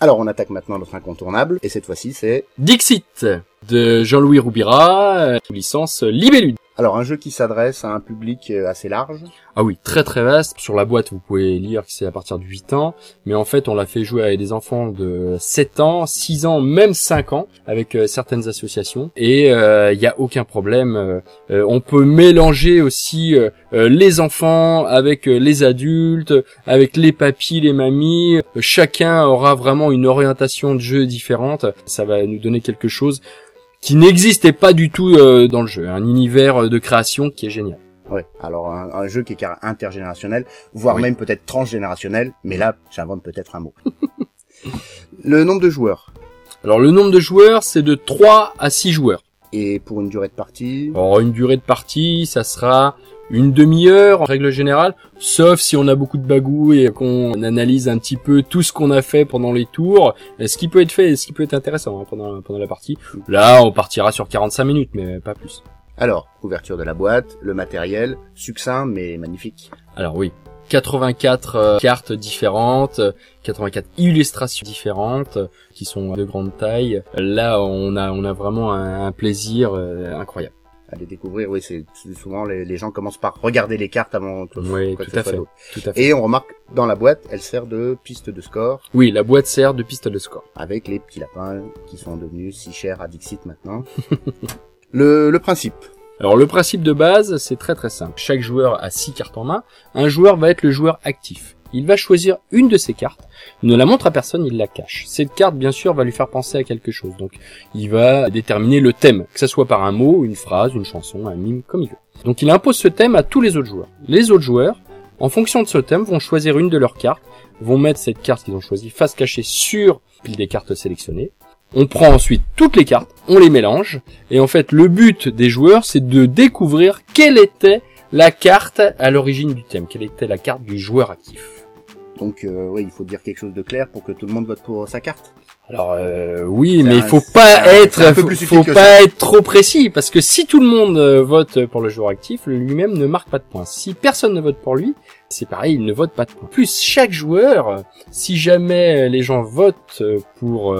Alors, on attaque maintenant notre incontournable, et cette fois-ci, c'est... Dixit de Jean-Louis Roubira, euh, licence Libellude. Alors, un jeu qui s'adresse à un public euh, assez large. Ah oui, très très vaste. Sur la boîte, vous pouvez lire que c'est à partir de 8 ans, mais en fait, on l'a fait jouer avec des enfants de 7 ans, 6 ans, même 5 ans, avec euh, certaines associations, et il euh, n'y a aucun problème. Euh, on peut mélanger aussi les enfants avec les adultes, avec les papis, les mamies. Chacun aura vraiment une orientation de jeu différente. Ça va nous donner quelque chose qui n'existait pas du tout euh, dans le jeu, un univers de création qui est génial. Ouais. Alors un, jeu qui est intergénérationnel, voire même peut-être transgénérationnel, mais là j'invente peut-être un mot. le nombre de joueurs. Alors le nombre de joueurs, c'est de 3 à 6 joueurs. Et pour une durée de partie? Alors une durée de partie, ça sera une demi-heure en règle générale, sauf si on a beaucoup de bagou et qu'on analyse un petit peu tout ce qu'on a fait pendant les tours, ce qui peut être fait et ce qui peut être intéressant hein, pendant, pendant la partie. Là, on partira sur 45 minutes, mais pas plus. Alors, couverture de la boîte, le matériel, succinct mais magnifique. Alors oui, 84 euh, cartes différentes, 84 illustrations différentes qui sont de grande taille. Là, on a on a vraiment un, plaisir euh, incroyable à les découvrir. Oui, c'est souvent les, gens commencent par regarder les cartes avant que oui, tout, à fait, tout à fait. Et on remarque dans la boîte, elle sert de piste de score. Oui, la boîte sert de piste de score. Avec les petits lapins qui sont devenus si chers à Dixit maintenant. le, le principe. Alors le principe de base, c'est très très simple. Chaque joueur a six cartes en main. Un joueur va être le joueur actif il va choisir une de ces cartes, ne la montre à personne, il la cache. Cette carte, bien sûr, va lui faire penser à quelque chose. Donc, il va déterminer le thème, que ce soit par un mot, une phrase, une chanson, un mime, comme il veut. Donc, il impose ce thème à tous les autres joueurs. Les autres joueurs, en fonction de ce thème, vont choisir une de leurs cartes, vont mettre cette carte qu'ils ont choisie face cachée sur pile des cartes sélectionnées. On prend ensuite toutes les cartes, on les mélange, et en fait, le but des joueurs, c'est de découvrir quelle était la carte à l'origine du thème, quelle était la carte du joueur actif. Donc euh, oui, il faut dire quelque chose de clair pour que tout le monde vote pour sa carte. Alors euh, oui, mais il faut pas être, faut, pas être trop précis parce que si tout le monde euh, vote pour le joueur actif, lui-même ne marque pas de points. Si personne ne vote pour lui, c'est pareil, il ne vote pas de points. Plus chaque joueur, si jamais les gens votent pour,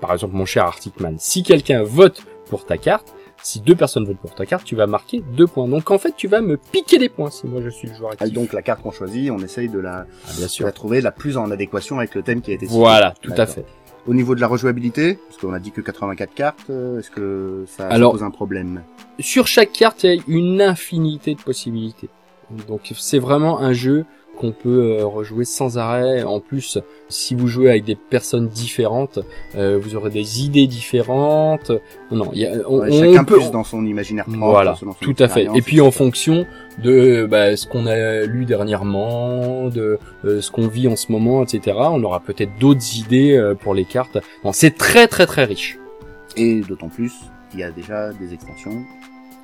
par exemple mon cher Arcticman, si quelqu'un vote pour ta carte, si deux personnes votent pour ta carte, tu vas marquer deux points. Donc en fait, tu vas me piquer des points si moi je suis le joueur actif. Ah, donc la carte qu'on choisit, on essaye de la, ah, bien sûr. la trouver la plus en adéquation avec le thème qui a été cité. Voilà, tout à fait. Au niveau de la rejouabilité, parce qu'on a dit que 84 cartes, euh, est-ce que ça, pose un problème? Sur chaque carte, il y a une infinité de possibilités. Donc c'est vraiment un jeu qu'on peut euh, rejouer sans arrêt. En plus, si vous jouez avec des personnes différentes, euh, vous aurez des idées différentes. Non, y a, on, chacun peut... plus dans son imaginaire propre. Voilà, tout à fait. Et puis en fonction de bah, ce qu'on a lu dernièrement, de euh, ce qu'on vit en ce moment, etc. On aura peut-être d'autres idées pour les cartes. c'est très très très riche. Et d'autant plus qu'il y a déjà des extensions.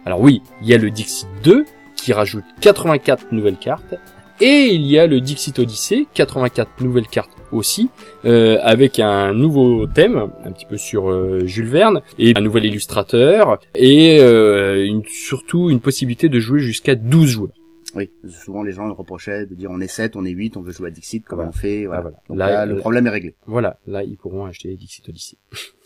Alors oui, il y a le Dixit 2 qui rajoute 84 nouvelles cartes et il y a le Dixit Odyssey, 84 nouvelles cartes aussi, euh, avec un nouveau thème, un petit peu sur euh, Jules Verne, et un nouvel illustrateur, et euh, une, surtout une possibilité de jouer jusqu'à 12 joueurs. Oui, souvent les gens reprochaient de dire on est 7, on est 8, on veut jouer à Dixit, comment on fait, voilà. Ah, là, le problème est réglé. Voilà, là ils pourront acheter Dixit Odyssey.